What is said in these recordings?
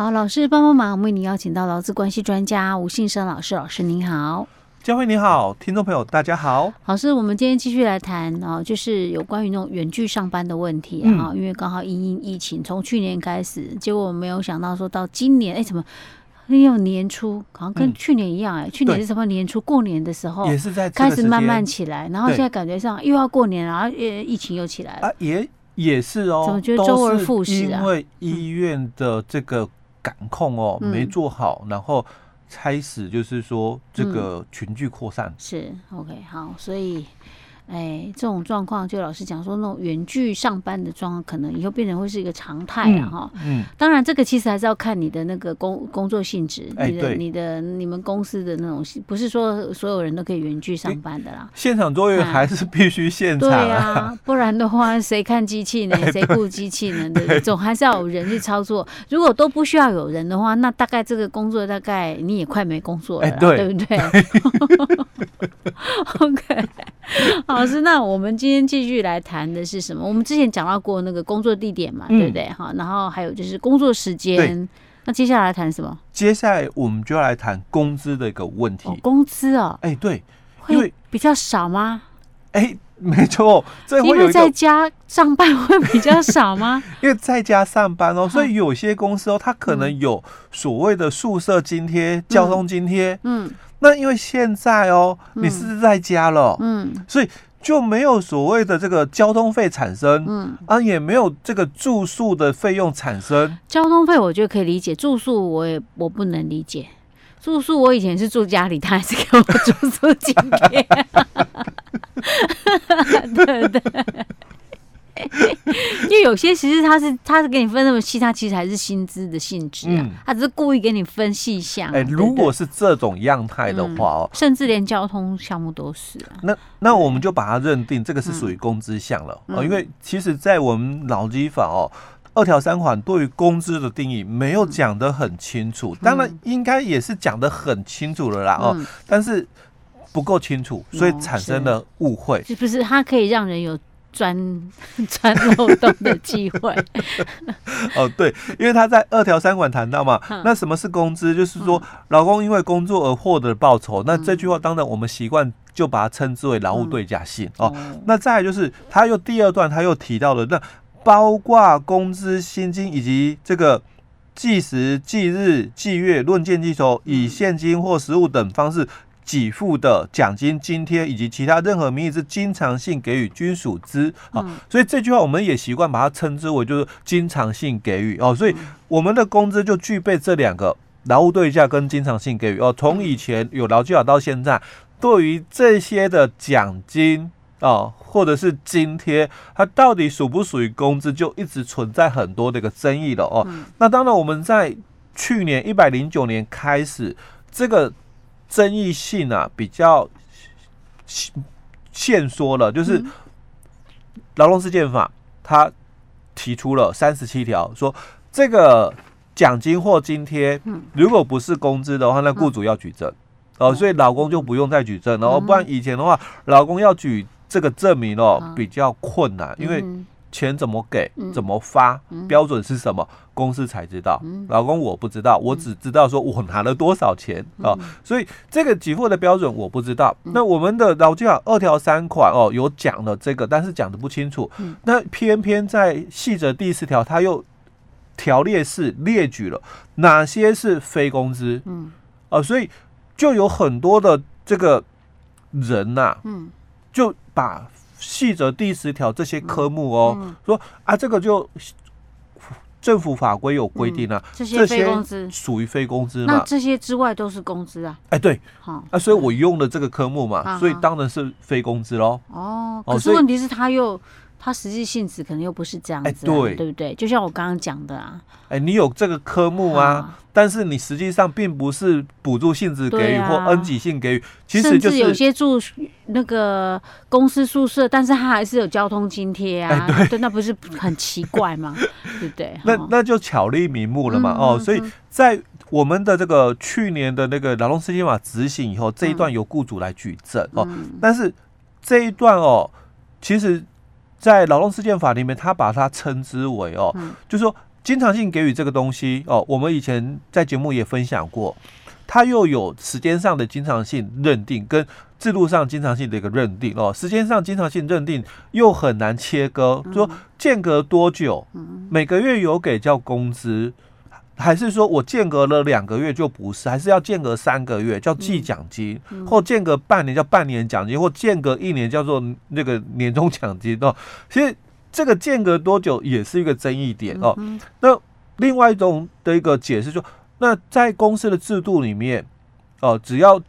好，老师帮帮忙，我们为您邀请到劳资关系专家吴信生老师，老师您好。佳慧你好，听众朋友大家好。老师，我们今天继续来谈啊，就是有关于那种远距上班的问题啊，嗯、因为刚好因应疫情，从去年开始，结果我没有想到说到今年，哎，怎么又年初，好像跟去年一样哎、嗯，去年是什么年初过年的时候，也是在开始慢慢起来，然后现在感觉上又要过年，然后疫情又起来了，啊，也也是哦，怎么觉得周而复始啊？因为医院的这个感控哦、嗯、没做好，然后。开始就是说，这个群聚扩散、嗯、是 OK 好，所以。哎，这种状况，就老实讲说，那种远距上班的状况，可能以后变成会是一个常态啊！哈、当然，这个其实还是要看你的那个工工作性质，你的、你的、你们公司的那种，不是说所有人都可以远距上班的啦。现场作业还是必须现场、啊，对啊，不然的话，谁看机器呢？谁顾机器呢？对，总还是要有人去操作。如果都不需要有人的话，那大概这个工作大概你也快没工作了，对不对？OK。老师，那我们今天继续来谈的是什么？我们之前讲到过那个工作地点嘛，嗯、对不对？哈，然后还有就是工作时间。那接下来谈什么？接下来我们就要来谈工资的一个问题。哦、工资哦，哎，对，因为比较少吗？哎，没错，因为在家上班会比较少吗？因为在家上班哦，所以有些公司哦，它可能有所谓的宿舍津贴、嗯、交通津贴，嗯。那因为现在哦，你是在家了，嗯，所以就没有所谓的这个交通费产生，嗯啊，也没有这个住宿的费用产生。交通费我觉得可以理解，住宿我也我不能理解。住宿我以前是住家里，他还是给我住宿津贴，对对。因为有些其实他是他是给你分那么细，他其实还是薪资的性质啊、嗯，他只是故意给你分细项。哎、欸，如果是这种样态的话哦、嗯，甚至连交通项目都是啊。那那我们就把它认定这个是属于工资项了、嗯、哦，因为其实，在我们劳基法哦二条三款对于工资的定义没有讲得很清楚，当然应该也是讲得很清楚了啦哦，但是不够清楚，所以产生了误会。是不是它可以让人有？钻 钻漏洞的机会哦，对，因为他在二条三管谈到嘛，那什么是工资？就是说，老公因为工作而获得报酬。那这句话当然我们习惯就把它称之为劳务对价性哦。那再来就是，他又第二段他又提到了，那包括工资、薪金以及这个计时、计日、计月、论件计酬，以现金或实物等方式。给付的奖金、津贴以及其他任何名义是经常性给予均属之啊，所以这句话我们也习惯把它称之为就是经常性给予哦，所以我们的工资就具备这两个劳务对价跟经常性给予哦。从以前有劳基法到现在，对于这些的奖金啊或者是津贴，它到底属不属于工资，就一直存在很多的一个争议了哦。那当然我们在去年一百零九年开始这个。争议性啊比较限缩了，就是劳动事件法，他提出了三十七条，说这个奖金或津贴，如果不是工资的话，那雇主要举证。哦，所以老公就不用再举证，然后不然以前的话，老公要举这个证明哦比较困难，因为。钱怎么给？怎么发？标准是什么？公司才知道。老公我不知道，我只知道说我拿了多少钱啊。所以这个给付的标准我不知道。那我们的劳基法二条三款哦，有讲了这个，但是讲的不清楚。那偏偏在细则第四条，他又条列式列举了哪些是非工资。嗯啊，所以就有很多的这个人呐，嗯，就把。细则第十条这些科目哦，说啊，这个就政府法规有规定啊，这些非工资属于非工资嘛？那这些之外都是工资啊？哎，对，好啊，所以我用的这个科目嘛，嗯、所以当然是非工资喽。哦，可是问题是他又。它实际性质可能又不是这样子，对，对不对？就像我刚刚讲的啊，哎，欸，你有这个科目啊，啊，但是你实际上并不是补助性质给予或恩给性给予，其实就是有些住那个公司宿舍，但是他还是有交通津贴啊，欸对，对，那不是很奇怪吗？对不对？那那就巧立名目了嘛，嗯，哦，所以在我们的这个去年的那个劳动司机法执行以后，这一段由雇主来举证，嗯，哦，但是这一段哦，其实。在劳动事件法里面，他把它称之为哦，就是说经常性给予这个东西哦，我们以前在节目也分享过，它又有时间上的经常性认定跟制度上经常性的一个认定哦。时间上经常性认定又很难切割，说间隔多久，每个月有给叫工资，还是说我间隔了两个月就不是，还是要间隔三个月叫季奖金，或间隔半年叫半年奖金，或间隔一年叫做那个年终奖金哦。其实。这个间隔多久也是一个争议点哦。那另外一种的一个解释就，那在公司的制度里面哦，只要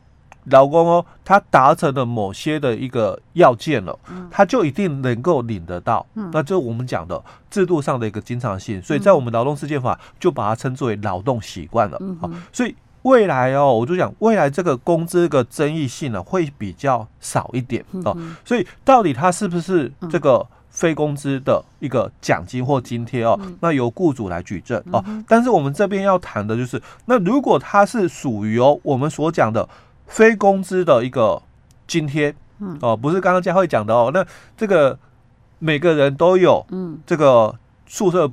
劳工哦他达成了某些的一个要件了，他就一定能够领得到。那这是我们讲的制度上的一个经常性，所以在我们劳动事件法就把它称作为劳动习惯了。好，所以未来哦，我就讲未来这个工资的争议性呢会比较少一点哦。所以到底它是不是这个？非工资的一个奖金或津贴哦，那由雇主来举证哦。但是我们这边要谈的就是，那如果它是属于哦我们所讲的非工资的一个津贴，哦，不是刚刚佳慧讲的哦，那这个每个人都有这个宿舍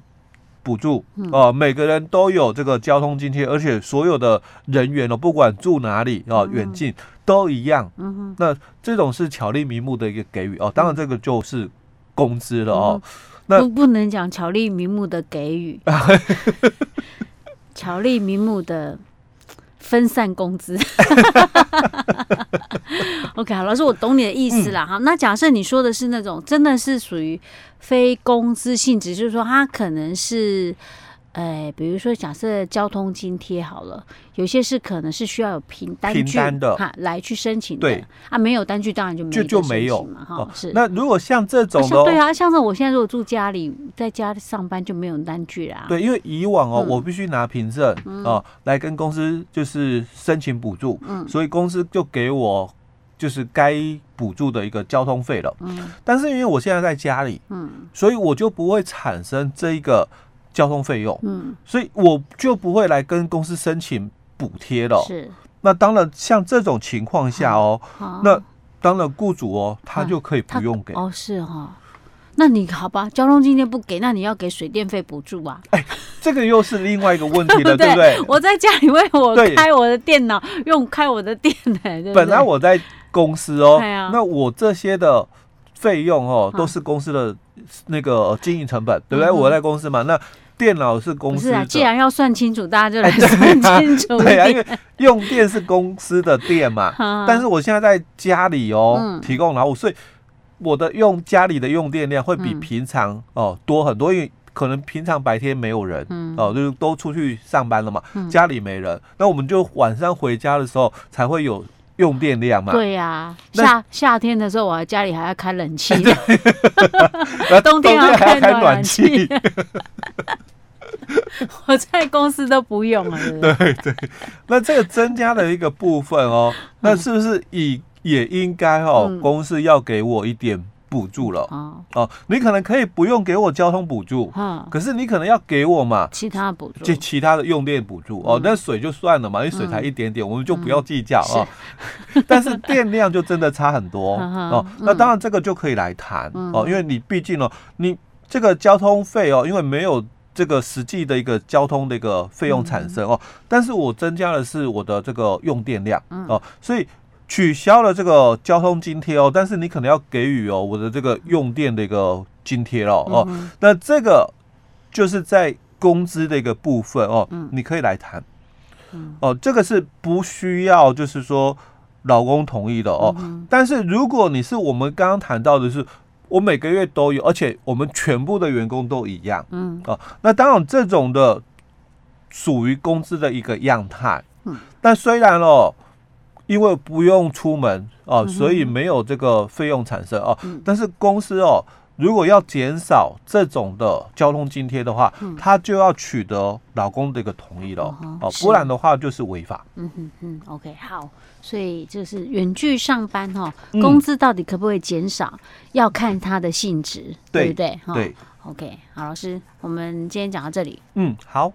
补助哦，每个人都有这个交通津贴，而且所有的人员哦，不管住哪里哦，远近都一样。那这种是巧立名目的一个给予哦，当然这个就是。工资了哦，那不不能讲巧立名目的给予，巧立名目的分散工资。OK，好，老师，我懂你的意思了哈。那假设你说的是那种真的是属于非工资性质，就是说他可能是。哎，比如说，假设交通津贴好了，有些是可能是需要有凭单据的哈来去申请的。对啊，没有单据当然就没有就就没有嘛哈。哦、是那如果像这种的、啊，对啊，像是我现在如果住家里，在家里上班就没有单据啦。对，因为以往哦，嗯、我必须拿凭证哦来跟公司就是申请补助，嗯，所以公司就给我就是该补助的一个交通费了。嗯，但是因为我现在在家里，嗯，所以我就不会产生这一个。交通费用，嗯，所以我就不会来跟公司申请补贴了。是，那当然，像这种情况下哦，那当然雇主哦，他就可以不用给。哦，是哈，那你好吧，交通津贴不给，那你要给水电费补助啊？哎，这个又是另外一个问题了，对不对？我在家里为我开我的电脑，用开我的电呢。本来我在公司哦，那我这些的费用哦，都是公司的那个经营成本，对不对？我在公司嘛，那。电脑是公司的，既然要算清楚，大家就来算清楚。对啊，因为用电是公司的电嘛。但是我现在在家里哦，提供劳务，所以我的用家里的用电量会比平常哦多很多，因为可能平常白天没有人哦，就是都出去上班了嘛，家里没人，那我们就晚上回家的时候才会有用电量嘛。对呀，夏夏天的时候，我家里还要开冷气，冬天还要开暖气。我在公司都不用了。对对，那这个增加的一个部分哦，那是不是也也应该哦，公司要给我一点补助了？哦，你可能可以不用给我交通补助，可是你可能要给我嘛其他补助，就其他的用电补助哦。那水就算了嘛，因为水才一点点，我们就不要计较哦。但是电量就真的差很多哦。那当然这个就可以来谈哦，因为你毕竟哦，你这个交通费哦，因为没有。这个实际的一个交通的一个费用产生哦，但是我增加的是我的这个用电量哦，所以取消了这个交通津贴哦，但是你可能要给予哦我的这个用电的一个津贴了哦，那这个就是在工资的一个部分哦，你可以来谈。哦，这个是不需要就是说老公同意的哦，但是如果你是我们刚刚谈到的是。我每个月都有，而且我们全部的员工都一样。嗯，哦，那当然这种的属于工资的一个样态。嗯，但虽然哦，因为不用出门哦，所以没有这个费用产生哦。但是公司哦。如果要减少这种的交通津贴的话，他就要取得老公的一个同意了哦，不然的话就是违法。嗯哼嗯，OK，好，所以就是远距上班哈，工资到底可不可以减少，要看它的性质，对不对？对，OK，好，老师，我们今天讲到这里。嗯，好。